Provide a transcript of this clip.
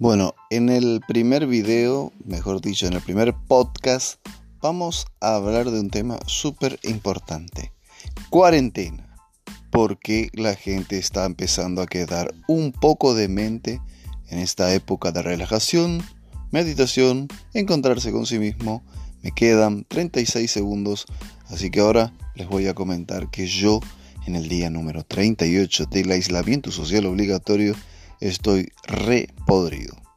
Bueno, en el primer video, mejor dicho, en el primer podcast, vamos a hablar de un tema súper importante. Cuarentena. Porque la gente está empezando a quedar un poco de mente en esta época de relajación, meditación, encontrarse con sí mismo. Me quedan 36 segundos, así que ahora les voy a comentar que yo en el día número 38 del aislamiento social obligatorio estoy re podrido.